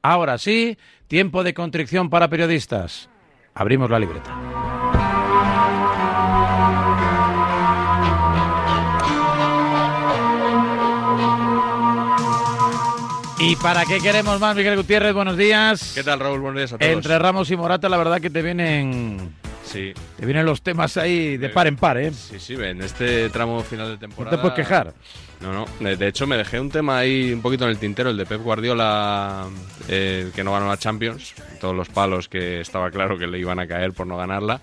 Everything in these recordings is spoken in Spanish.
Ahora sí, tiempo de contrición para periodistas. Abrimos la libreta. ¿Y para qué queremos más, Miguel Gutiérrez? Buenos días. ¿Qué tal, Raúl? Buenos días a todos. Entre Ramos y Morata, la verdad que te vienen Sí, te vienen los temas ahí de par en par, ¿eh? sí, sí, en este tramo final de No temporada. te puedes quejar. No, no. De hecho, me dejé un tema ahí un poquito en el tintero, el de Pep Guardiola, eh, que no ganó la Champions. Todos los palos que estaba claro que le iban a caer por no ganarla,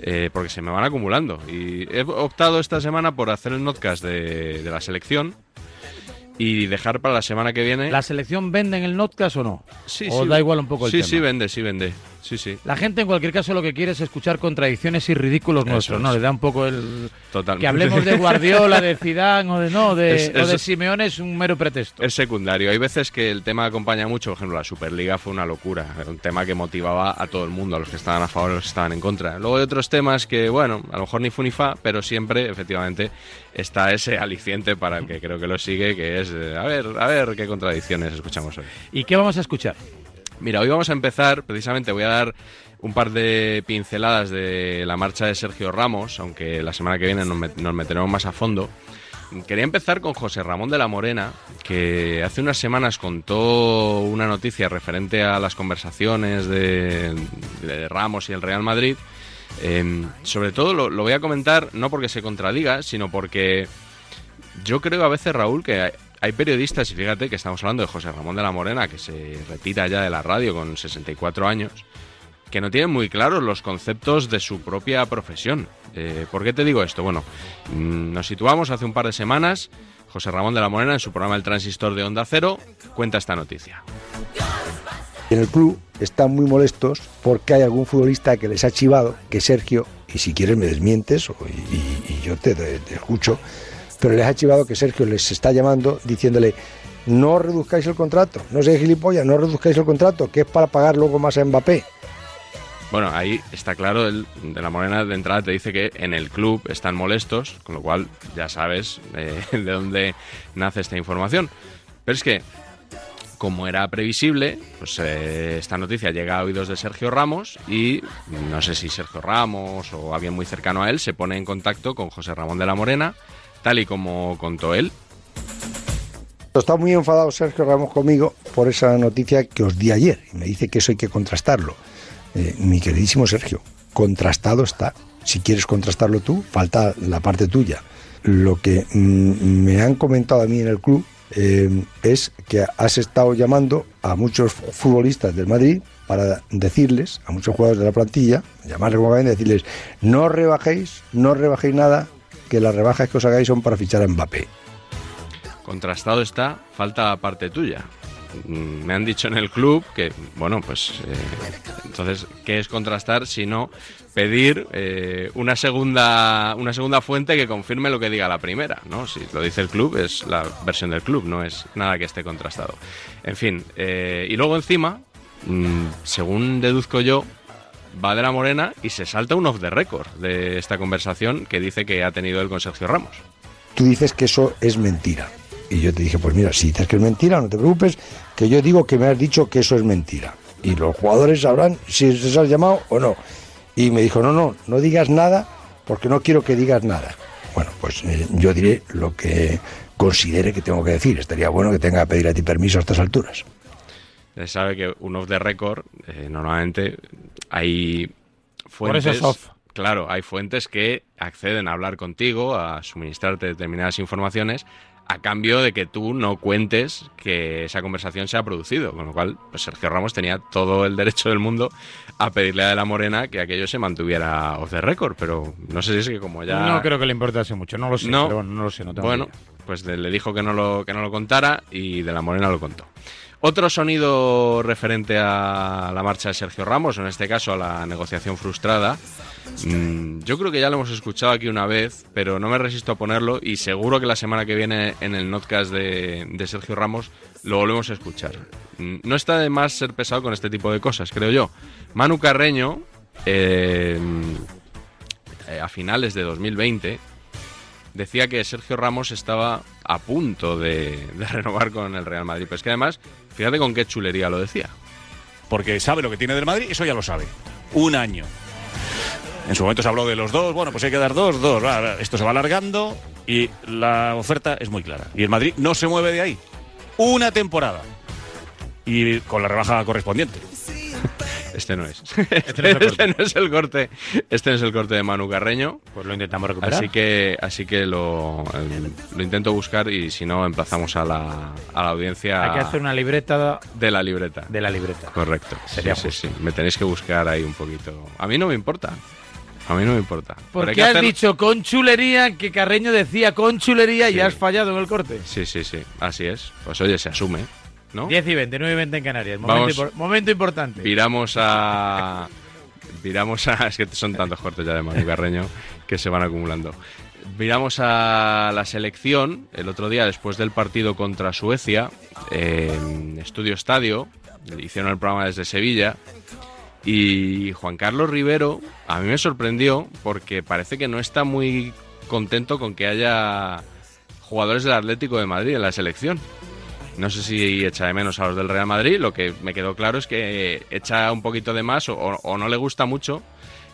eh, porque se me van acumulando. Y he optado esta semana por hacer el notcast de, de la selección y dejar para la semana que viene. ¿La selección vende en el notcast o no? Sí, ¿O sí. da igual un poco el Sí, tema? sí, vende, sí, vende. Sí, sí. La gente en cualquier caso lo que quiere es escuchar contradicciones y ridículos Eso nuestros, es. ¿no? Le da un poco el... Totalmente. Que hablemos de Guardiola, de Zidane o de no, de, Es- o de Simeone es un mero pretexto. Es secundario. Hay veces que el tema acompaña mucho. Por ejemplo, la Superliga fue una locura. Era un tema que motivaba a todo el mundo, a los que estaban a favor y a los que estaban en contra. Luego hay otros temas que, bueno, a lo mejor ni fu ni fa, pero siempre, efectivamente, está ese aliciente para el que creo que lo sigue, que es, eh, a ver, a ver qué contradicciones escuchamos hoy. ¿Y qué vamos a escuchar? Mira, hoy vamos a empezar, precisamente voy a dar un par de pinceladas de la marcha de Sergio Ramos, aunque la semana que viene nos, met- nos meteremos más a fondo. Quería empezar con José Ramón de la Morena, que hace unas semanas contó una noticia referente a las conversaciones de, Ramos y el Real Madrid. Eh, sobre todo lo voy a comentar no porque se contradiga, sino porque yo creo a veces, Raúl, que hay, periodistas, y fíjate que estamos hablando de José Ramón de la Morena, que se retira ya de la radio con 64 años, que no tienen muy claros los conceptos de su propia profesión. Eh, ¿Por qué te digo esto? Bueno, mm, nos situamos hace un par de semanas. José Ramón de la Morena, en su programa El Transistor de Onda Cero, cuenta esta noticia. En el club están muy molestos porque hay algún futbolista que les ha chivado, que Sergio, y si quieres me desmientes y, yo te- te escucho, pero les ha chivado que Sergio les está llamando diciéndole no reduzcáis el contrato, no seáis gilipollas, no reduzcáis el contrato, que es para pagar luego más a Mbappé. Bueno, ahí está claro, el de la Morena de entrada te dice que en el club están molestos, con lo cual ya sabes eh, de dónde nace esta información. Pero es que, como era previsible, pues eh, esta noticia llega a oídos de Sergio Ramos y no sé si Sergio Ramos o alguien muy cercano a él se pone en contacto con José Ramón de la Morena, tal y como contó él. Está muy enfadado Sergio Ramos conmigo por esa noticia que os di ayer y me dice que eso hay que contrastarlo. Eh, mi queridísimo Sergio, contrastado está. Si quieres contrastarlo tú, falta la parte tuya. Lo que mm, me han comentado a mí en el club eh, es que has estado llamando a muchos futbolistas del Madrid para decirles, a muchos jugadores de la plantilla, llamarles como decirles, no rebajéis, no rebajéis nada, que las rebajas que os hagáis son para fichar a Mbappé. Contrastado está, falta parte tuya. Mm, Me han dicho en el club que, bueno, pues eh, entonces, ¿qué es contrastar si no pedir eh, una segunda una segunda fuente que confirme lo que diga la primera? ¿no? Si lo dice el club, es la versión del club, no es nada que esté contrastado. En fin, eh, y luego encima, mm, según deduzco yo, va de la morena y se salta un off the record de esta conversación que dice que ha tenido él con Sergio Ramos. tú dices que eso es mentira. Y yo te dije, pues mira, si dices que es mentira, no te preocupes, que yo digo que me has dicho que eso es mentira. Y los jugadores sabrán si les has llamado o no. Y me dijo, no, no, no digas nada porque no quiero que digas nada. Bueno, pues eh, yo diré lo que considere que tengo que decir. Estaría bueno que tenga que pedir a ti permiso a estas alturas. Se sabe que un off the record, eh, normalmente hay Por eso fuentes. Claro, hay fuentes que acceden a hablar contigo, a suministrarte determinadas informaciones, a cambio de que tú no cuentes que esa conversación se ha producido. Con lo cual, pues Sergio Ramos tenía todo el derecho del mundo a pedirle a De la Morena que aquello se mantuviera off the record, pero no sé si es que como ya. No creo que le importase mucho, no lo sé, No. pero bueno, no lo sé, no tengo Bueno, idea. pues le dijo que no, lo, que no lo contara y de la Morena lo contó. Otro sonido referente a la marcha de Sergio Ramos, en este caso a la negociación frustrada, mm, yo creo que ya lo hemos escuchado aquí una vez, pero no me resisto a ponerlo y seguro que la semana que viene en el notcast de, de Sergio Ramos lo volvemos a escuchar. Mm, No está de más ser pesado con este tipo de cosas, creo yo. Manu Carreño, eh, eh, a finales de 2020, decía que Sergio Ramos estaba a punto de, de renovar con el Real Madrid. Pero es que además, Fíjate con qué chulería lo decía. Porque sabe lo que tiene del Madrid, eso ya lo sabe. Un año. En su momento se habló de los dos, bueno, pues hay que dar dos, dos. Esto se va alargando y la oferta es muy clara. Y el Madrid no se mueve de ahí. Una temporada. Y con la rebaja correspondiente. Este no es. Este, no es, este no es el corte. Este no es el corte de Manu Carreño. Pues lo intentamos recuperar. Así que, así que lo, lo intento buscar y si no, emplazamos a la, a la audiencia. Hay que hacer una libreta. De la libreta. De la libreta. Correcto. Sería sí, sí, Me tenéis que buscar ahí un poquito. A mí no me importa. A mí no me importa. ¿Por qué has dicho con chulería que Carreño decía con chulería y has fallado en el corte? Sí, sí, sí. Así es. Pues oye, se asume. ¿No? 10 y 20, 9 y 20 en Canarias. Momento, momento importante. Viramos a. Viramos a. Es que son tantos cortes ya de Manu Carreño que se van acumulando. Miramos a la selección el otro día después del partido contra Suecia en Estudio Estadio. Hicieron el programa desde Sevilla. Y Juan Carlos Rivero a mí me sorprendió porque parece que no está muy contento con que haya jugadores del Atlético de Madrid en la selección. No sé si echa de menos a los del Real Madrid, lo que me quedó claro es que echa un poquito de más o, no le gusta mucho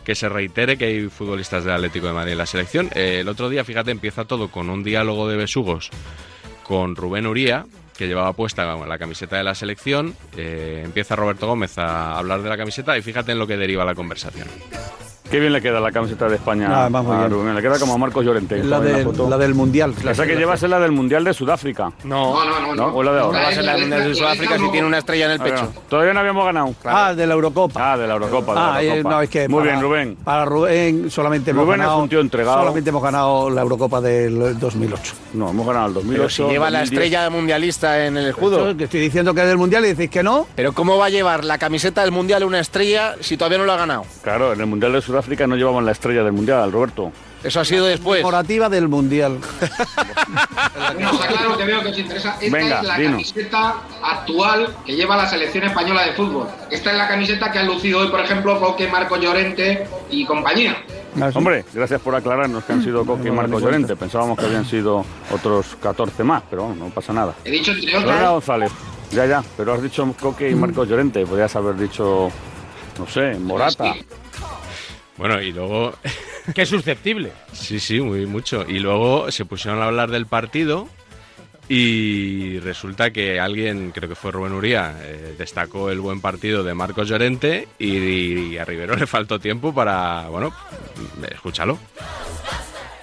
que se reitere que hay futbolistas del Atlético de Madrid en la selección. Eh, el otro día, fíjate, empieza todo con un diálogo de besugos con Rubén Uría, que llevaba puesta la camiseta de la selección. Eh, empieza Roberto Gómez a hablar de la camiseta y fíjate en lo que deriva la conversación. Qué bien le queda la camiseta de España ah, a Rubén. Le queda como a Marcos Llorente. La, la, del Mundial. Esa que llevas es la del Mundial de Sudáfrica. No, no, no. ¿No? ¿O la de ahora? Va a ser la del Mundial de Sudáfrica si tiene una estrella en el pecho. Todavía no habíamos ganado. Ah, de la Eurocopa. Ah, de la Eurocopa. ah, eh, no, es que Muy bien, Rubén. Para Rubén solamente hemos Rubén ganado. es un tío entregado. Solamente hemos ganado la Eurocopa del 2008. No, hemos ganado el 2008. Pero si lleva la estrella mundialista en el escudo. que estoy diciendo que es del Mundial y decís que no. Pero ¿cómo va a llevar la camiseta del Mundial una estrella si todavía no lo ha ganado? Claro, en el Mundial de Sudáfrica no llevamos la estrella del Mundial. Roberto. Eso ha sido después. Corporativa del Mundial. bueno, está claro que veo que os interesa. Esta es la camiseta actual que lleva la selección española de fútbol. Esta es la camiseta que han lucido hoy, por ejemplo, Coque, Marco Llorente y compañía. Hombre, gracias por aclararnos que han sido Coque y Marco Llorente. Pensábamos que habían sido otros 14 más, pero no pasa nada. He dicho entre González. Ya, ya, pero has dicho Coque y Marco Llorente. Podrías haber dicho, no sé, Morata. Bueno, y luego Qué susceptible. Sí, sí, muy mucho. Y luego se pusieron a hablar del partido y resulta que alguien, creo que fue Rubén Uría, eh, destacó el buen partido de Marcos Llorente y, a Rivero le faltó tiempo para, bueno, escúchalo.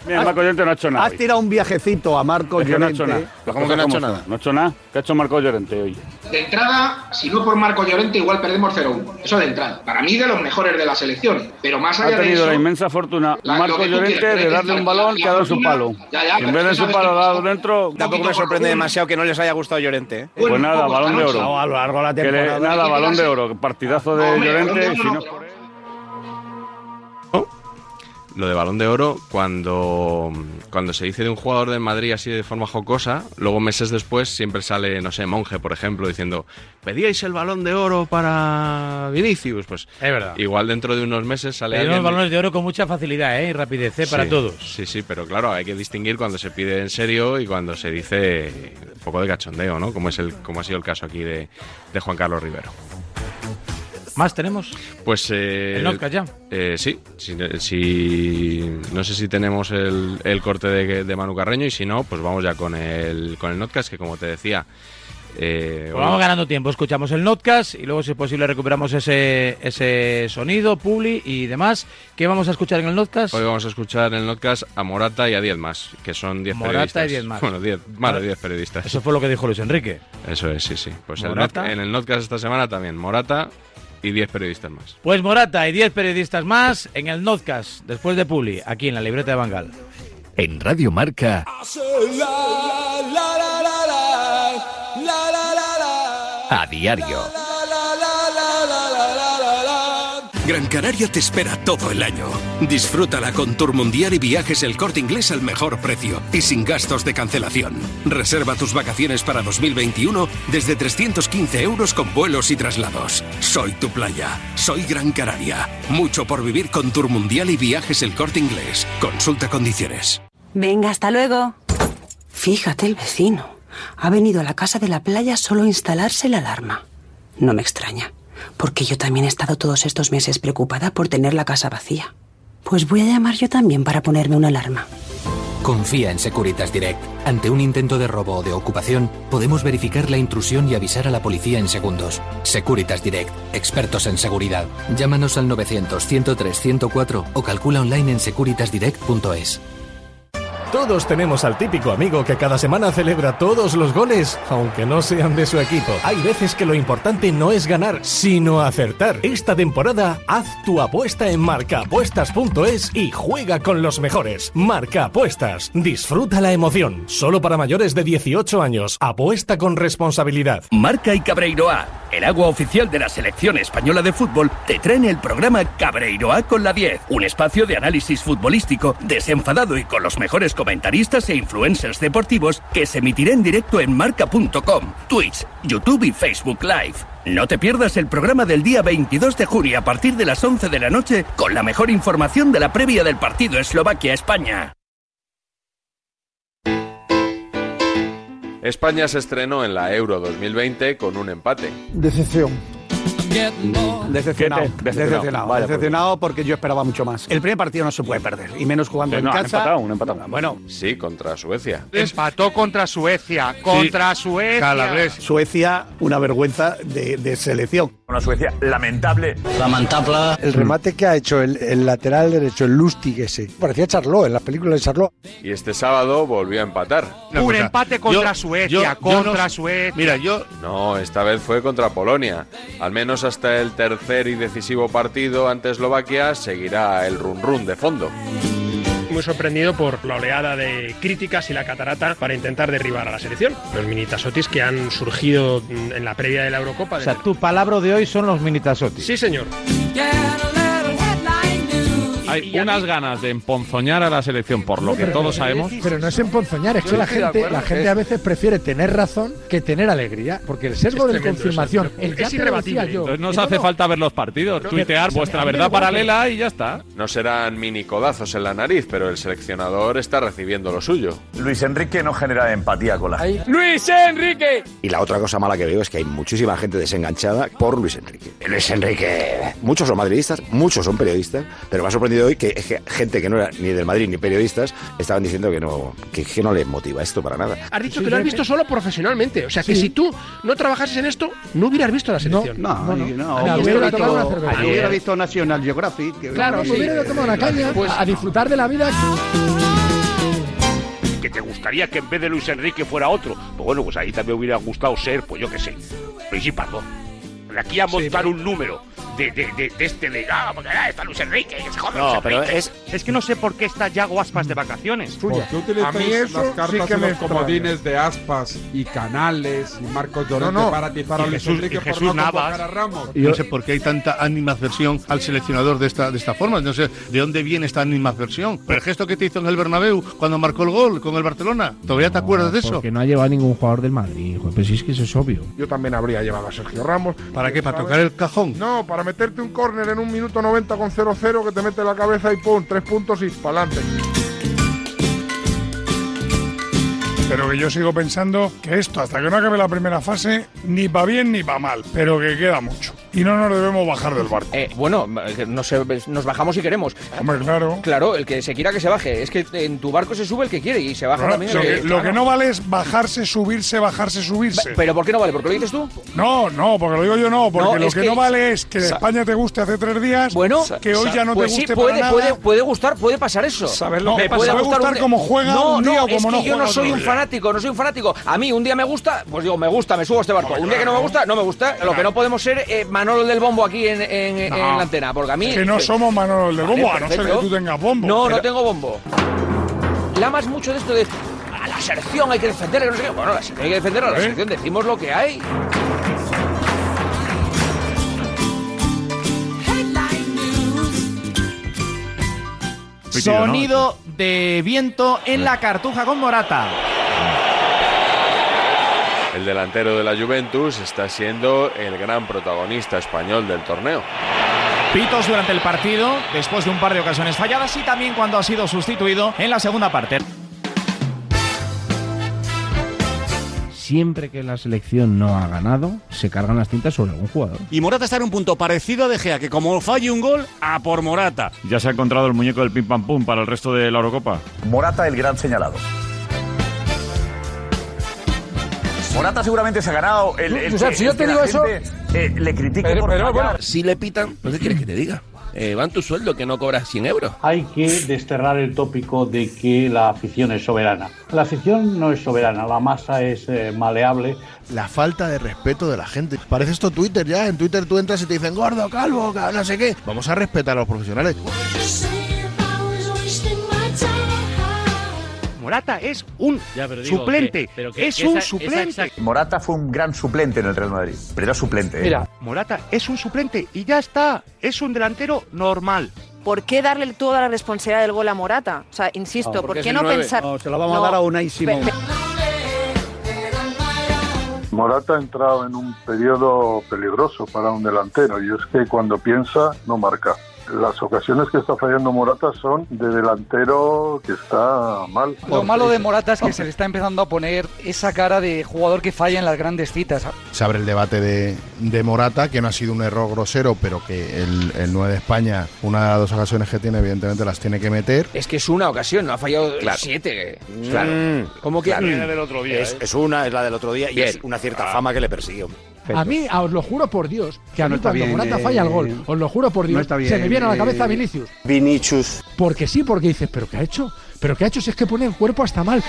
Mira, Marco Llorente no ha hecho nada. Has tirado un viajecito a Marco Llorente. No ha hecho nada. ¿Cómo que no ha hecho nada? No ha hecho nada. ¿Qué ha hecho Marco Llorente hoy? De entrada, si no por Marco Llorente, igual perdemos 0-1. Eso de entrada. Para mí, de los mejores de la selección. Pero más allá de eso. Ha tenido la inmensa fortuna Marco Llorente de darle un balón que ha dado su palo. en vez de su palo dado dentro. Tampoco me sorprende demasiado que no les haya gustado Llorente. ¿eh? Pues nada, balón de oro. A lo largo de la temporada. Nada, balón de oro. Partidazo de Llorente. Si no lo de balón de oro, cuando, cuando se dice de un jugador de Madrid así de forma jocosa, luego meses después siempre sale, no sé, Monje, por ejemplo, diciendo, pedíais el balón de oro para Vinicius. Pues es verdad. igual dentro de unos meses sale alguien... balones de oro con mucha facilidad ¿eh? y rapidez ¿eh? para todos. Sí, sí, pero claro, hay que distinguir cuando se pide en serio y cuando se dice un poco de cachondeo, ¿no? Como, es el, como ha sido el caso aquí de, de Juan Carlos Rivero. ¿Más tenemos? Pues. Eh, ¿El Notcast ya? Eh, sí, si, no sé si tenemos el, el corte de, de, Manu Carreño y si no, pues vamos ya con el, con el Notcast, que como te decía. Eh, pues vamos ganando tiempo, escuchamos el Notcast y luego, si es posible, recuperamos ese, ese sonido, Publi y demás. ¿Qué vamos a escuchar en el Notcast? Hoy vamos a escuchar en el Notcast a Morata y a 10 más, que son 10 periodistas. Morata y 10 más. Bueno, 10, más de 10 periodistas. Eso fue lo que dijo Luis Enrique. Eso es, sí, sí. Pues el en el Notcast esta semana también, Morata y 10 periodistas más. Pues Morata y 10 periodistas más en el Notcast, después de Publi, aquí en la libreta de Bangal. En Radio Marca. A diario. Gran Canaria te espera todo el año. Disfrútala con Tour Mundial y viajes el corte inglés al mejor precio y sin gastos de cancelación. Reserva tus vacaciones para 2021 desde 315 euros con vuelos y traslados. Soy tu playa, soy Gran Canaria. Mucho por vivir con Tour Mundial y viajes el corte inglés. Consulta condiciones. Venga, hasta luego. Fíjate el vecino. Ha venido a la casa de la playa solo a instalarse la alarma. No me extraña, porque yo también he estado todos estos meses preocupada por tener la casa vacía. Pues voy a llamar yo también para ponerme una alarma. Confía en Securitas Direct. Ante un intento de robo o de ocupación, podemos verificar la intrusión y avisar a la policía en segundos. Securitas Direct, expertos en seguridad. Llámanos al 900 103 104 o calcula online en securitasdirect.es. Todos tenemos al típico amigo que cada semana celebra todos los goles, aunque no sean de su equipo. Hay veces que lo importante no es ganar, sino acertar. Esta temporada, haz tu apuesta en marcaapuestas.es y juega con los mejores. Marca Apuestas. Disfruta la emoción. Solo para mayores de 18 años. Apuesta con responsabilidad. Marca y Cabreiroa, el agua oficial de la selección española de fútbol, te traen el programa Cabreiroa con la 10. Un espacio de análisis futbolístico desenfadado y con los mejores comentaristas e influencers deportivos que se emitirá en directo en marca.com, Twitch, YouTube y Facebook Live. No te pierdas el programa del día 22 de junio a partir de las 11 de la noche con la mejor información de la previa del partido Eslovaquia-España. España se estrenó en la Euro 2020 con un empate. Decepción. Decepcionado, ¿Qué te- decepcionado? decepcionado, Vaya, decepcionado porque yo esperaba mucho más. El primer partido no se puede perder, y menos jugando en No, han casa. empatado, un empatado. Bueno, Sí, contra Suecia. Empató contra Suecia, contra Suecia. Suecia, una vergüenza de, de selección. Una Suecia lamentable. Lamentable. El remate que ha hecho el, el lateral derecho, el Lustig ese, parecía Charlot en las películas de Charlot. Y este sábado volvió a empatar. Un empate contra Suecia, contra Suecia. Mira, yo. No, esta vez fue contra Polonia. Al menos hasta el tercer y decisivo partido ante Eslovaquia seguirá el run run de fondo. Muy sorprendido por la oleada de críticas y la catarata para intentar derribar a la selección. Los minitasotis que han surgido en la previa de la Eurocopa. O sea, tu palabra de hoy son los minitasotis. Sí, señor. Hay unas ganas de emponzoñar a la selección, por lo que todos sabemos. Pero no es emponzoñar, es que la gente, acuerdo, la gente a veces prefiere tener razón que tener alegría, porque el sesgo Es de confirmación, el ya es irrebatible. yo. Entonces no os que hace no, falta ver los partidos, Pero- tuitear pero- vuestra verdad paralela y ya está. No serán mini codazos en la nariz, pero el seleccionador está recibiendo lo suyo. Luis Enrique no genera empatía con la gente. ¡Luis Enrique! Y la otra cosa mala que veo es que hay muchísima gente desenganchada por Luis Enrique. Luis Enrique. Muchos son madridistas, muchos son periodistas, pero me ha sorprendido hoy que, gente que no era ni del Madrid ni periodistas estaban diciendo que no, que, que no les motiva esto para nada. Has dicho que lo has visto solo profesionalmente. O sea, que si tú no trabajases en esto, no hubieras visto la selección. No, no, no. no. Ayer Hubiera hubiera tomado una visto- cerveza. hubiera visto National Geographic. que- Claro, Sí. hubiera ido a tomar una caña, Pues- a disfrutar de la vida. que te gustaría que en vez de Luis Enrique fuera otro. Pues bueno, pues ahí también hubiera gustado ser, pues yo qué sé, Luis. De aquí a montar un número de, de, de, de este de, ah, porque ah, está Luis Enrique, que se jode No, Luis pero Enrique". es, es que no sé por qué está Yago Aspas de vacaciones. ¿Por qué utilizáis las cartas y los comodines de Aspas y Canales y Marcos Llorente No, no. para atizar a Y Luis Jesús- Enrique y por Jesús no convocar Navas. a Ramos? Y no sé por qué hay tanta animadversión al seleccionador de esta, de esta forma. No sé de dónde viene esta animadversión. Pero el gesto que te hizo en el Bernabéu cuando marcó el gol con el Barcelona, ¿todavía te acuerdas de eso? Porque no ha llevado ningún jugador del Madrid, hijo. Pero si es que eso es obvio. Yo también habría llevado a Sergio Ramos. ¿Para qué? ¿Para ¿Sabes? tocar el cajón? No, para meterte un córner en un minuto 90 con 0-0 que te mete la cabeza y pum, tres puntos y para adelante. Pero que yo sigo pensando que esto, hasta que no acabe la primera fase, ni va bien ni va mal, pero que queda mucho. Y no nos debemos bajar del barco. Eh, bueno, no sé, nos bajamos si queremos. Hombre, claro. Claro, el que se quiera que se baje. Es que en tu barco se sube el que quiere y se baja Claro, también lo, el que, que, lo claro. que no vale es bajarse, subirse, bajarse, subirse. Pero ¿por qué no vale? ¿Por qué lo dices tú? No, no, porque lo digo yo no, porque No, lo que, que- no vale es que España te guste hace tres días, Bueno, que hoy ya no pues te sí, guste puede, para puede, nada. puede gustar, puede pasar eso. ¿Sabes lo Me que pasa? puede gustar un- como juega no, un día no, o como es no que yo juega no soy un día. fanático, no soy un fanático. A mí un día me gusta, pues digo, me gusta, me subo a este barco. Un día que no me gusta, no me gusta. Lo que no podemos ser eh, Manolo del Bombo aquí en, en- en No. la antena, porque a mí... Que no somos Manolo del Vale, Bombo, a no ser que tú tengas bombo. No, Pero- no tengo bombo. Lamas mucho de esto de... A la selección hay que defender, no sé qué. Bueno, la selección hay que defender a la ¿Eh? selección, decimos lo que hay. Sonido de viento en la cartuja con Morata. El delantero de la Juventus está siendo el gran protagonista español del torneo. Pitos durante el partido, después de un par de ocasiones falladas y también cuando ha sido sustituido en la segunda parte. siempre que la selección no ha ganado, se cargan las tintas sobre algún jugador. Y Morata está en un punto parecido a De Gea, que como falle un gol, a por Morata. ¿Ya se ha encontrado el muñeco del pim pam pum para el resto de la Eurocopa? Morata, el gran señalado. Morata seguramente se ha ganado el. el Josep, que- si yo te digo eso- gente, eh, le critique Pero- por pero, bueno, Si le pitan, ¿no qué quieres que te diga? Eh, van tu sueldo que no cobras 100 euros. Hay que desterrar el tópico de que la afición es soberana. La afición no es soberana, la masa es eh, maleable. La falta de respeto de la gente. Parece esto Twitter ya. En Twitter tú entras y te dicen gordo, calvo, ca- no sé qué. Vamos a respetar a los profesionales. Morata es un digo suplente. que- pero que- es que un esa- suplente. esa- Morata fue un gran suplente en el Real Madrid. Pero era suplente. ¿eh? Mira, Morata es un suplente y ya está. Es un delantero normal. ¿Por qué darle toda la responsabilidad del gol a Morata? O sea, insisto, ¿por qué no pensar? No, se la vamos a dar a Unai Simón. Morata ha entrado en un periodo peligroso para un delantero y es que cuando piensa no marca. Las ocasiones que está fallando Morata son de delantero que está mal. Lo malo de Morata es que se le está empezando a poner esa cara de jugador que falla en las grandes citas. Se abre el debate de, de Morata, que no ha sido un error grosero, pero que el, el 9 de España, una de las dos ocasiones que tiene, evidentemente las tiene que meter. Es que es una ocasión, no ha fallado Claro. siete. Claro. Mm, ¿Cómo que? Claro. Mm. Es, es una, es la del otro día y es una cierta fama que le A mí, os lo juro por Dios, que a No mí está cuando bien, Morata eh, falla el gol, os lo juro por no Dios, se me viene a la cabeza eh, Vinicius. Vinicius. Porque sí, porque dices, ¿pero qué ha hecho? ¿Pero qué ha hecho si es que pone el cuerpo hasta mal?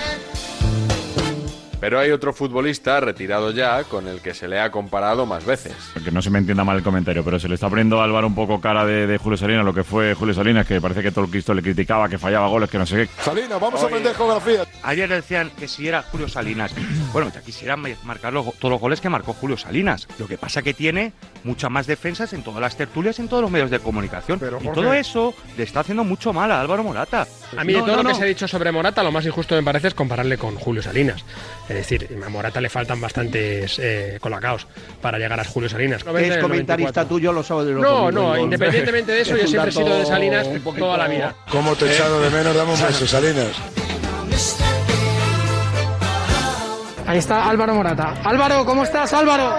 Pero hay otro futbolista retirado ya con el que se le ha comparado más veces. Que no se me entienda mal el comentario, pero se le está poniendo a Álvaro un poco cara de, de Julio Salinas, lo que fue Julio Salinas, que parece que todo el Cristo le criticaba, que fallaba goles, que no sé qué. Salinas, vamos a aprender geografía. Ayer decían que si era Julio Salinas. Bueno, ya quisiera ma- marcar los todos los goles que marcó Julio Salinas. Lo que pasa que tiene muchas más defensas en todas las tertulias, en todos los medios de comunicación. y todo eso le está haciendo mucho mal a Álvaro Morata. A mí de todo no, lo que se ha dicho sobre Morata, lo más injusto me parece es compararle con Julio Salinas. Es decir, a Morata le faltan bastantes eh, colacaos para llegar a Julio Salinas. Es comentarista tuyo, lo sabe de lo No, no, independientemente de eso, Es yo siempre he sido de Salinas toda la vida. ¿Cómo te he echado de menos? Dame un beso, Salinas. Ahí está Álvaro Morata. Álvaro, ¿cómo estás, Álvaro?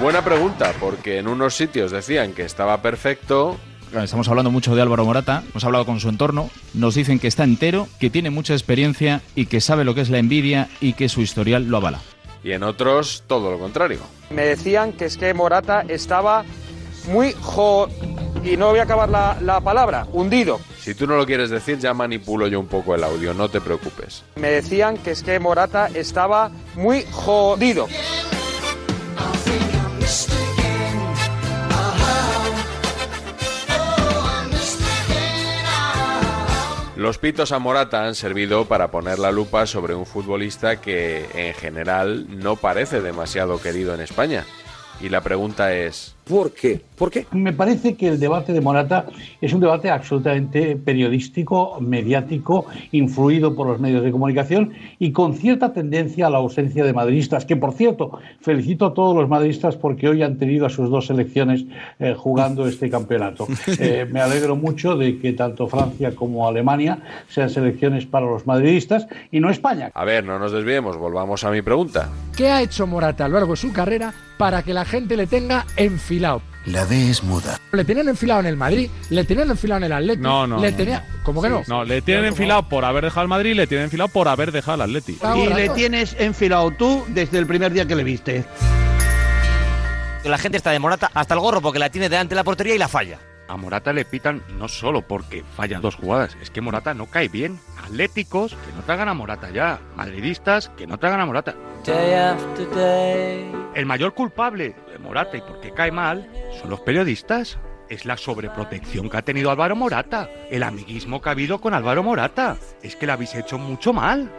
Buena pregunta, porque en unos sitios decían que estaba perfecto, Estamos hablando mucho de Álvaro Morata, hemos hablado con su entorno, nos dicen que está entero, que tiene mucha experiencia y que sabe lo que es la envidia y que su historial lo avala. y en otros todo lo contrario. Me decían que es que Morata estaba muy jo... Y no voy a acabar la, la palabra, hundido. Si tú no lo quieres decir, ya manipulo yo un poco el audio, no te preocupes. Me decían que es que Morata estaba muy jodido. Los pitos a Morata han servido para poner la lupa sobre un futbolista que en general no parece demasiado querido en España. Y la pregunta es, ¿por qué? ¿Por qué? Me parece que el debate de Morata es un debate absolutamente periodístico, mediático, influido por los medios de comunicación y con cierta tendencia a la ausencia de madridistas, que por cierto, felicito a todos los madridistas porque hoy han tenido a sus dos selecciones eh, jugando este campeonato. Eh, me alegro mucho de que tanto Francia como Alemania sean selecciones para los madridistas y no España. a ver, no nos desviemos, volvamos a mi pregunta. ¿Qué ha hecho Morata a lo largo de su carrera para que la gente le tenga enfilado? La D es muda. Le tenían enfilado en el Madrid, le tenían enfilado en el Atlético. No, no, Le no, tenía... ¿Cómo que no? No, le tienen enfilado por haber dejado el Madrid, le tienen enfilado por haber dejado el Atleti. Y le tienes enfilado tú desde el primer día que le viste. La gente está de Morata hasta el gorro porque la tiene delante de la portería y la falla. A Morata le pitan no solo porque falla dos jugadas, es que Morata no cae bien. Atléticos que no traigan a Morata ya. Madridistas que no traigan a Morata. El mayor culpable de Morata y por qué cae mal son los periodistas. Es la sobreprotección que ha tenido Álvaro Morata. El amiguismo que ha habido con Álvaro Morata. Es que le habéis hecho mucho mal.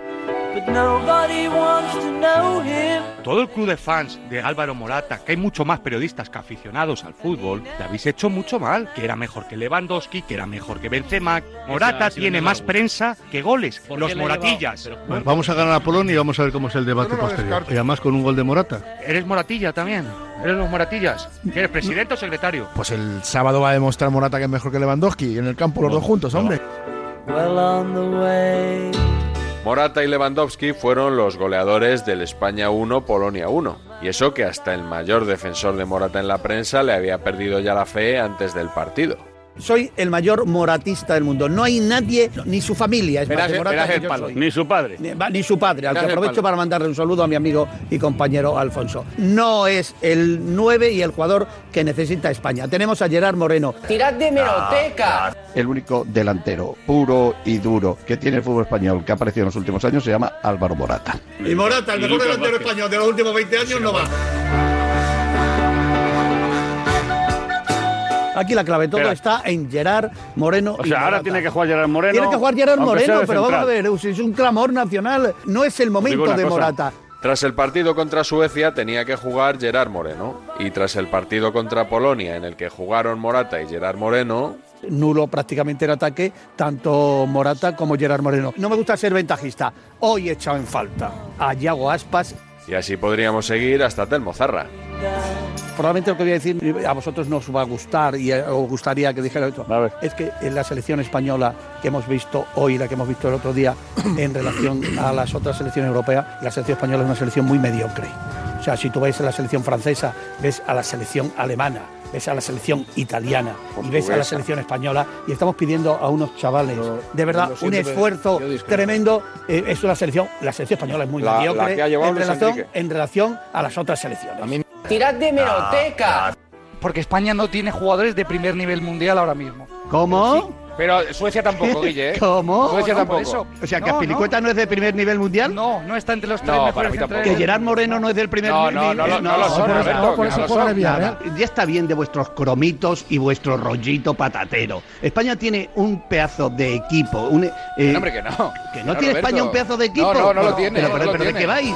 Todo el club de fans de Álvaro Morata, que hay mucho más periodistas que aficionados al fútbol, le habéis hecho mucho mal. Que era mejor que Lewandowski, que era mejor que Benzema. Morata ha sido tiene más prensa que goles. ¿Por Los moratillas. llevado? Bueno, vamos a ganar a Polonia y vamos a ver cómo es el debate no posterior. descarto. Y además con un gol de Morata. Eres moratilla también. Eres los moratillas. ¿Que eres presidente o secretario? Pues el sábado va a demostrar Morata que es mejor que Lewandowski en el campo los dos juntos, hombre. Morata y Lewandowski fueron los goleadores del España 1, Polonia 1. Y eso que hasta el mayor defensor de Morata en la prensa le había perdido ya la fe antes del partido. Soy el mayor moratista del mundo. No hay nadie, ni su familia, es Verás más de el- Morata verás que el yo palo. soy. Ni su padre. Ni, ni su padre, al que aprovecho para mandarle un saludo a mi amigo y compañero Alfonso. No es el 9 y el jugador que necesita España. Tenemos a Gerard Moreno. Tirad de meroteca. El único delantero puro y duro que tiene el fútbol español que ha aparecido en los últimos años se llama Álvaro Morata. Y Morata, el mejor delantero español de los últimos 20 años, no va. Aquí la clave de todo está en Gerard Moreno. O y sea, ahora Morata. tiene que jugar Gerard Moreno. Tiene que jugar Gerard Moreno, pero vamos a ver, es un clamor nacional. No es el momento de cosa. Morata. Tras el partido contra Suecia tenía que jugar Gerard Moreno. Y tras el partido contra Polonia en el que jugaron Morata y Gerard Moreno, nulo prácticamente en ataque, tanto Morata como Gerard Moreno. No me gusta ser ventajista. Hoy he echado en falta a Yago Aspas. y así podríamos seguir hasta Telmo Zarra. Probablemente lo que voy a decir a vosotros no os va a gustar y os gustaría que dijera esto. Es que en la selección española que hemos visto hoy, la que hemos visto el otro día, en relación a las otras selecciones europeas, la selección española es una selección muy mediocre. O sea, si tú ves a la selección francesa, ves a la selección alemana, ves a la selección italiana y ves a la selección española y estamos pidiendo a unos chavales, de verdad, un esfuerzo tremendo. Eh, es una selección, la selección española es muy La- mediocre en, relación, en relación a las otras selecciones. Tirad de meroteca. Porque España no tiene jugadores de primer nivel mundial ahora mismo. ¿Cómo? Pero Suecia tampoco, Guille. ¿eh? ¿Cómo? Suecia No, tampoco. eso. O sea, que No, no. es de primer nivel mundial. No, no está entre los tres No, mejores para mí tampoco. centrales. Que Gerard Moreno no es del primer No, nivel. no, no, lo- no lo son, por eso- Alberto, por eso no. ¿eh? Ya está bien de vuestros cromitos y vuestro rollito patatero. España tiene un pedazo de equipo. Un, eh, Que no, hombre, que no. ¿Que no No, tiene Roberto. España un pedazo de equipo? No, no, no lo tiene, Pero, no pero, lo pero ¿de tiene. qué vais?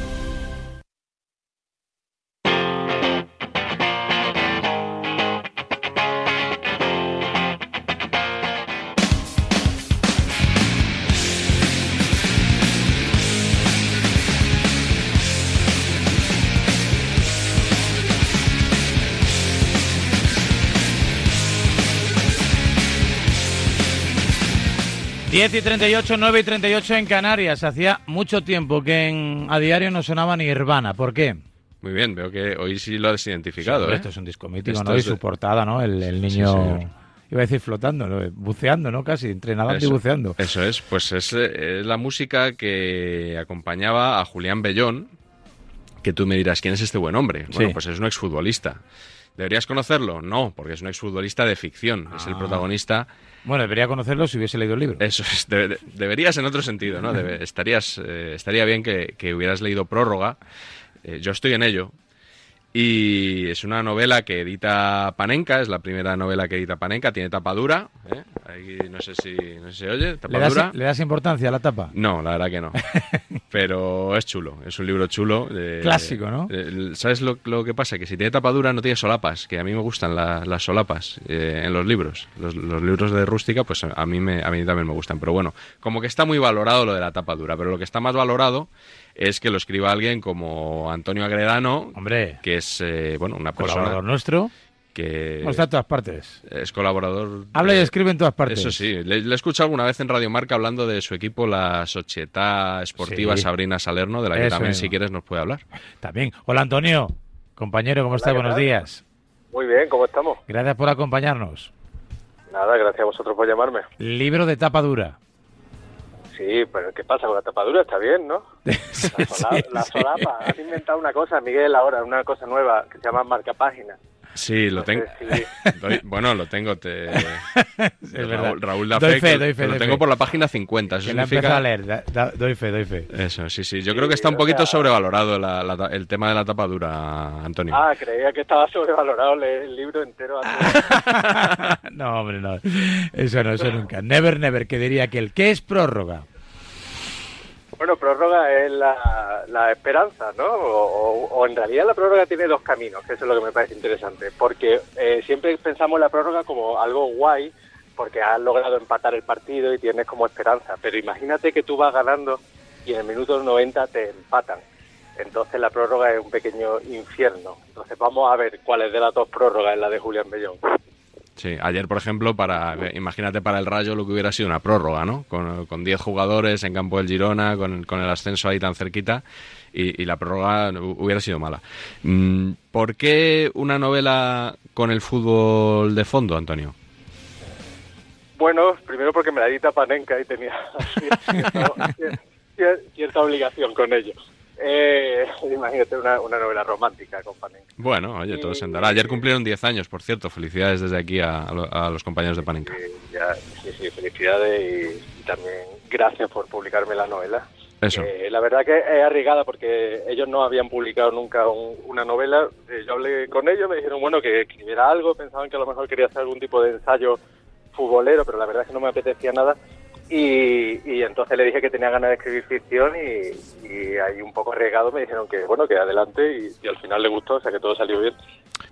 Diez y 38, 9 y 38 en Canarias. Hacía mucho tiempo que en, a diario no sonaba ni Nirvana. ¿Por qué? Muy bien, veo que hoy sí lo has identificado. Sí, ¿eh? Esto es un disco mítico, Esto ¿no? Y es de- su portada, ¿no? El, el Sí, niño, iba a decir flotando, ¿no? buceando, ¿no? Casi, entre nadando y buceando. Eso es, pues es, es la música que acompañaba a Julián Bellón, que tú me dirás, ¿quién es este buen hombre? Bueno, pues es un exfutbolista. ¿Deberías conocerlo? No, porque es un exfutbolista de ficción, es el Ah. protagonista. Bueno, debería conocerlo si hubiese leído el libro. Eso es, debe- de- deberías en otro sentido, ¿no? Debe- estarías, eh, estaría bien que, que hubieras leído Prórroga. Eh, yo estoy en ello. Y es una novela que edita Panenka, es la primera novela que edita Panenka, tiene tapa dura. ¿eh? Ahí no sé si no sé si oye, tapa ¿Le das, dura. ¿Le das importancia a la tapa? No, la verdad que no. Pero es chulo, es un libro chulo. eh, Clásico, ¿no? eh, ¿Sabes lo, lo que pasa? Que si tiene tapa dura no tiene solapas, que a mí me gustan la- las solapas eh, en los libros. Los, los libros de rústica, pues a mí, me, a mí también me gustan. Pero bueno, como que está muy valorado lo de la tapa dura, pero lo que está más valorado es que lo escriba alguien como Antonio Agredano, Hombre. que es eh, bueno una persona Colaborador nuestro. que Bueno, está en todas partes. es colaborador. Habla y escribe en todas partes. Eso sí, le, le he escuchado alguna vez en Radio Marca hablando de su equipo, la Società Esportiva Sí. Sabrina Salerno, de la que Eso también, mismo. si quieres, nos puede hablar. También. Hola, Antonio. Compañero, ¿cómo estás? ¿qué Buenos tal? días. Muy bien, ¿cómo estamos? Gracias por acompañarnos. Nada, gracias a vosotros por llamarme. Libro de tapa dura. Sí, pero ¿qué pasa con la tapadura? Está bien, ¿no? La, sola- la solapa. Has inventado una cosa, Miguel, ahora, una cosa nueva que se llama marcapágina. Sí, lo tengo. Sí. Bueno, lo tengo. Te... Es. Raúl, Raúl da Doy fe, fe, que- doy fe, que lo doy tengo fe. por la página 50. Eso Que significa... empezado a leer. Da- da- doy fe, doy fe. Eso, sí, sí. Yo creo que está un poquito sobrevalorado la- la- el tema de la tapadura, Antonio. Ah, creía que estaba sobrevalorado leer el libro entero. No, hombre, no. Eso no, eso nunca. Never, never, que diría que el ¿Qué es prórroga? Bueno, prórroga es la, la esperanza, ¿no? O, en realidad la prórroga tiene dos caminos, que eso es lo que me parece interesante. Porque eh, siempre pensamos la prórroga como algo guay, porque has logrado empatar el partido y tienes como esperanza. Pero imagínate que tú vas ganando y en el minuto 90 te empatan. Entonces la prórroga es un pequeño infierno. Entonces vamos a ver cuál es de las dos prórrogas es la de Julián Bellón. Sí, ayer, por ejemplo, para imagínate para el Rayo lo que hubiera sido una prórroga, ¿no? Con con 10 jugadores en campo del Girona, con, con el ascenso ahí tan cerquita, y, y la prórroga hu- hubiera sido mala. Mm, ¿Por qué una novela con el fútbol de fondo, Antonio? Bueno, primero porque me la edita Panenka y tenía cierta, cier- cierta obligación con ello. Eh, imagínate una, una novela romántica con Panenka. Bueno, oye, todo se andará. Ayer cumplieron 10 años, por cierto. Felicidades desde aquí a, a lo- a los compañeros de Panenka. Ya, sí, sí, felicidades y, y también gracias por publicarme la novela. Eso. Eh, la verdad que es arriesgada porque ellos no habían publicado nunca un- una novela. Eh, yo hablé con ellos, me dijeron bueno que escribiera algo, pensaban que a lo mejor quería hacer algún tipo de ensayo futbolero, pero la verdad es que no me apetecía nada. Y, y entonces le dije que tenía ganas de escribir ficción y, y ahí un poco arriesgado me dijeron que bueno que adelante y, y al final le gustó, o sea que todo salió bien.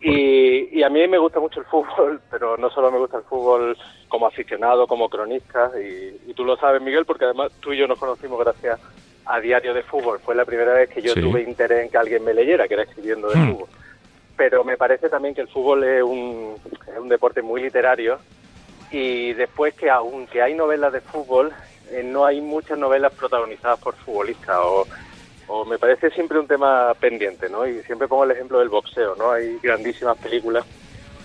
Y, y a mí me gusta mucho el fútbol, pero no solo me gusta el fútbol como aficionado, como cronista, y, y tú lo sabes, Miguel, porque además tú y yo nos conocimos gracias a Diario de Fútbol. Fue la primera vez que yo Sí. tuve interés en que alguien me leyera, que era escribiendo de Hmm. fútbol. Pero me parece también que el fútbol es un, es un deporte muy literario y después que aunque hay novelas de fútbol, eh, no hay muchas novelas protagonizadas por futbolistas o, o me parece siempre un tema pendiente, ¿no? Y siempre pongo el ejemplo del boxeo, ¿no? Hay grandísimas películas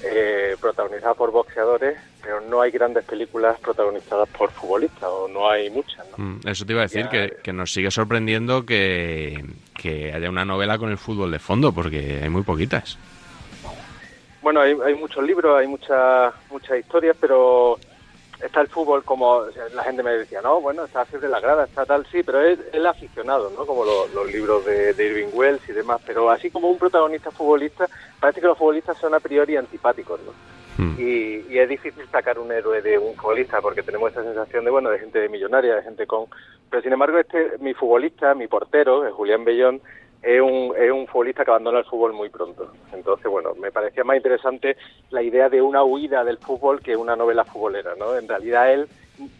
eh, protagonizadas por boxeadores, pero no hay grandes películas protagonizadas por futbolistas o no hay muchas, ¿no? Mm, Eso te iba a decir, que, que nos sigue sorprendiendo que, que haya una novela con el fútbol de fondo, porque hay muy poquitas. Bueno, hay, hay muchos libros, hay muchas muchas historias, pero está el fútbol como o sea, la gente me decía, no, bueno, está Fiebre de la Grada, está tal, sí, pero es el aficionado, ¿no? Como lo- los libros de, de Irving Wells y demás, pero así como un protagonista futbolista, parece que los futbolistas son a priori antipáticos, ¿no? Y, y es difícil sacar un héroe de un futbolista porque tenemos esa sensación de, bueno, de gente millonaria, de gente con... Pero sin embargo, este mi futbolista, mi portero, Julián Bellón, es un, es un futbolista que abandona el fútbol muy pronto. Entonces, bueno, me parecía más interesante la idea de una huida del fútbol que una novela futbolera, ¿no? En realidad él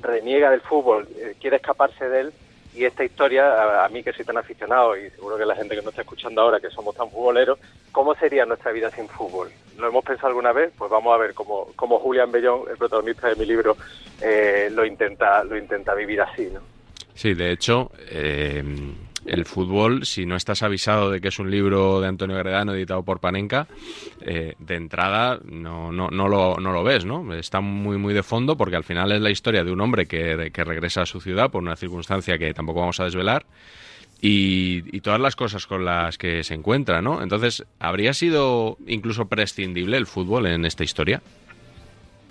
reniega del fútbol, eh, quiere escaparse de él y esta historia, a, mí que soy tan aficionado y seguro que la gente que nos está escuchando ahora, que somos tan futboleros, ¿cómo sería nuestra vida sin fútbol? ¿Lo hemos pensado alguna vez? Pues vamos a ver cómo, cómo Julián Bellón, el protagonista de mi libro, eh, lo intenta lo intenta vivir así, ¿no? Sí, de hecho, eh, el fútbol, si no estás avisado de que es un libro de Antonio Gredano editado por Panenka, eh, de entrada no, no, no, lo, no lo ves, ¿no? Está muy, muy de fondo porque al final es la historia de un hombre que, que regresa a su ciudad por una circunstancia que tampoco vamos a desvelar y, y todas las cosas con las que se encuentra, ¿no? Entonces, ¿habría sido incluso prescindible el fútbol en esta historia?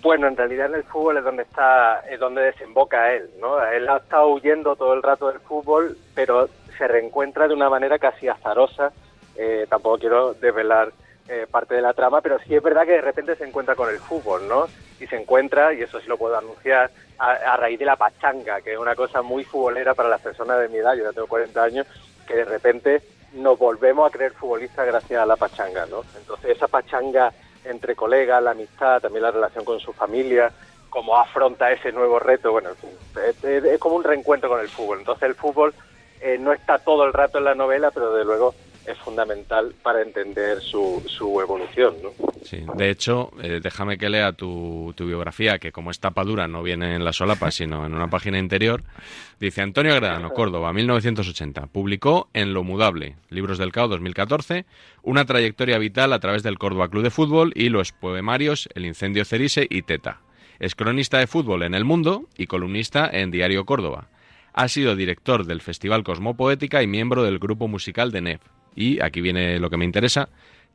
Bueno, en realidad en el fútbol es donde está, es donde desemboca él, ¿no? Él ha estado huyendo todo el rato del fútbol, pero se reencuentra de una manera casi azarosa. Eh, tampoco quiero desvelar eh, parte de la trama, pero sí es verdad que de repente se encuentra con el fútbol, ¿no? Y se encuentra, y eso sí lo puedo anunciar, a, raíz de la pachanga, que es una cosa muy futbolera para las personas de mi edad, yo ya tengo 40 años, que de repente nos volvemos a creer futbolistas gracias a la pachanga, ¿no? Entonces esa pachanga entre colegas, la amistad, también la relación con su familia, cómo afronta ese nuevo reto, bueno, es como un reencuentro con el fútbol. Entonces el fútbol eh, no está todo el rato en la novela, pero de luego es fundamental para entender su, evolución, ¿no? Sí, de hecho, eh, déjame que lea tu, tu biografía, que como es tapa dura, no viene en la solapa, sino en una página interior. Dice Antonio Agredano, Córdoba, 1980. Publicó En lo mudable, Libros del Cao 2014, una trayectoria vital a través del Córdoba Club de Fútbol y los poemarios El incendio Cerise y Teta. Es cronista de fútbol en El Mundo y columnista en Diario Córdoba. Ha sido director del Festival Cosmopoética y miembro del grupo musical de NEF. Y, aquí viene lo que me interesa,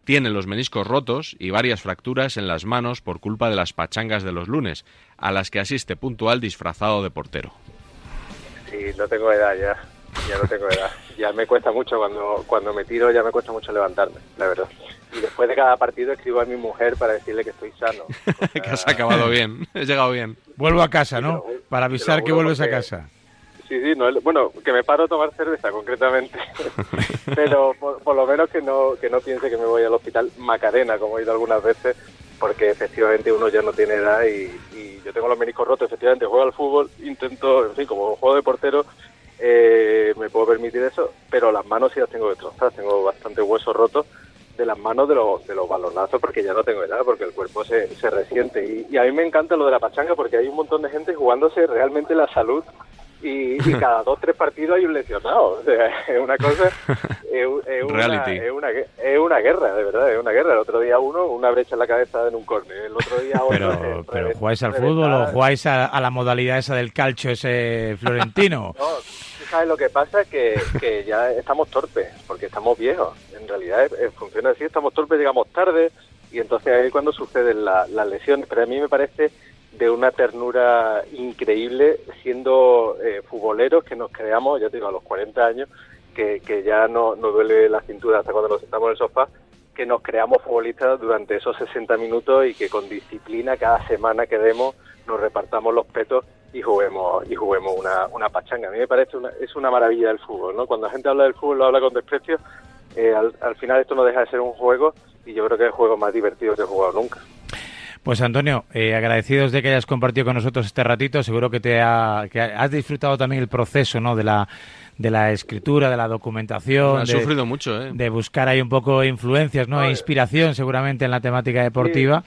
tiene los meniscos rotos y varias fracturas en las manos por culpa de las pachangas de los lunes, a las que asiste puntual disfrazado de portero. Sí, no tengo edad ya, ya no tengo edad. Ya me cuesta mucho cuando, cuando me tiro, ya me cuesta mucho levantarme, la verdad. Y después de cada partido escribo a mi mujer para decirle que estoy sano. que has acabado bien, has llegado bien. Vuelvo a casa, ¿no? Para avisar que vuelves a casa. Sí, sí, no, bueno, que me paro a tomar cerveza concretamente, pero por, por lo menos que no, que no piense que me voy al hospital Macarena, como he ido algunas veces, porque efectivamente uno ya no tiene edad y, y yo tengo los meniscos rotos, efectivamente juego al fútbol, intento, en fin, como juego de portero, eh, me puedo permitir eso, pero las manos sí las tengo destrozadas, tengo bastante huesos rotos de las manos de los, de los balonazos porque ya no tengo edad, porque el cuerpo se, se resiente. Y, y a mí me encanta lo de la pachanga porque hay un montón de gente jugándose realmente la salud y, y cada dos tres partidos hay un lesionado. O sea, es una cosa, es, es una, Reality. es, una, es una guerra, de verdad, es una guerra. El otro día uno, una brecha en la cabeza en un córner, el otro día otro... Pero, eh, pero ¿jugáis al fútbol o jugáis a, a la modalidad esa del calcio ese florentino? No, sabes lo que pasa, que, que ya estamos torpes, porque estamos viejos. En realidad eh, eh, funciona así, estamos torpes, llegamos tarde, y entonces ahí es cuando suceden la- las lesiones. Pero a mí me parece de una ternura increíble, siendo eh, futboleros que nos creamos, ya te digo, a los 40 años, que, que ya no, no duele la cintura hasta cuando nos sentamos en el sofá, que nos creamos futbolistas durante esos 60 minutos y que con disciplina cada semana que demos nos repartamos los petos y juguemos y juguemos una, una pachanga. A mí me parece una, es una maravilla el fútbol, ¿no? Cuando la gente habla del fútbol lo habla con desprecio, eh, al, al final esto no deja de ser un juego y yo creo que es el juego más divertido que he jugado nunca. Pues Antonio, eh, agradecidos de que hayas compartido con nosotros este ratito. Seguro que te ha, que has disfrutado también el proceso, ¿no? De la de la escritura, de la documentación, Has de, sufrido mucho, ¿eh? de buscar ahí un poco influencias, ¿no? E inspiración seguramente en la temática deportiva.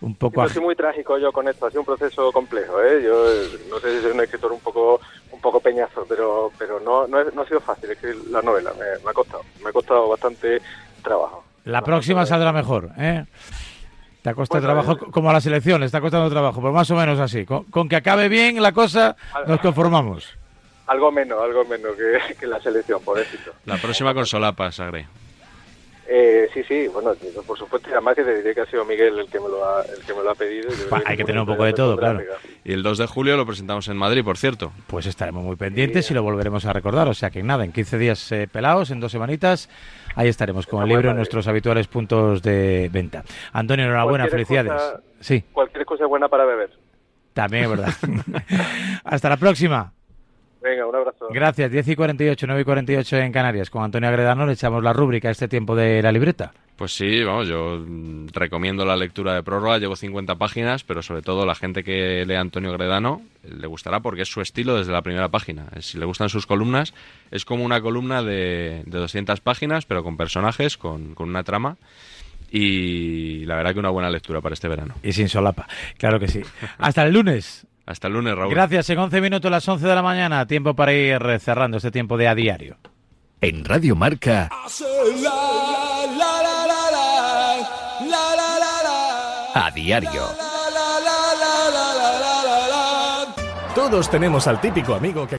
Un poco Yo aj- soy muy trágico yo con esto, ha sido un proceso complejo, ¿eh? Yo eh, no sé si soy un escritor un poco un poco peñazo, pero pero no no, ha sido fácil escribir la novela, me, me ha costado, me ha costado bastante trabajo. La próxima saldrá mejor, ¿eh? Te ha costado Bueno, trabajo c- como a la selección, le está costando trabajo, pero más o menos así. Con, con que acabe bien la cosa, nos conformamos. Algo menos, algo menos que, que la selección, pobrecito. La próxima con solapas, Sagre. Eh, sí, sí, bueno, por supuesto, y además que te diré que ha sido Miguel el que me lo ha, el que me lo ha pedido. Yo hay que tener un poco de todo, claro. Y el 2 de julio lo presentamos en Madrid, por cierto. Pues estaremos muy pendientes y lo volveremos a recordar. O sea que nada, en 15 días eh, pelados, en dos semanitas, ahí estaremos con el libro en nuestros habituales puntos de venta. Antonio, enhorabuena, Cualquier felicidades. cosa- Sí, Cualquier cosa es buena para beber. también es verdad. Hasta la próxima. Venga, un abrazo. Gracias. 10 y 48, 9 y 48 en Canarias. Con Antonio Agredano le echamos la rúbrica a este tiempo de la libreta. Pues sí, vamos, yo mm, recomiendo la lectura de prórroga, llevo 50 páginas, pero sobre todo la gente que lee a Antonio Gredano eh, le gustará porque es su estilo desde la primera página. Eh, Si le gustan sus columnas, es como una columna de, de 200 páginas, pero con personajes, con, con una trama. Y la verdad que una buena lectura para este verano. Y sin solapa, claro que sí. Hasta el lunes. Hasta el lunes, Raúl. Gracias. En 11 minutos, las 11 de la mañana. Tiempo para ir cerrando este tiempo de a diario. En Radio Marca, a diario. Todos tenemos al típico amigo que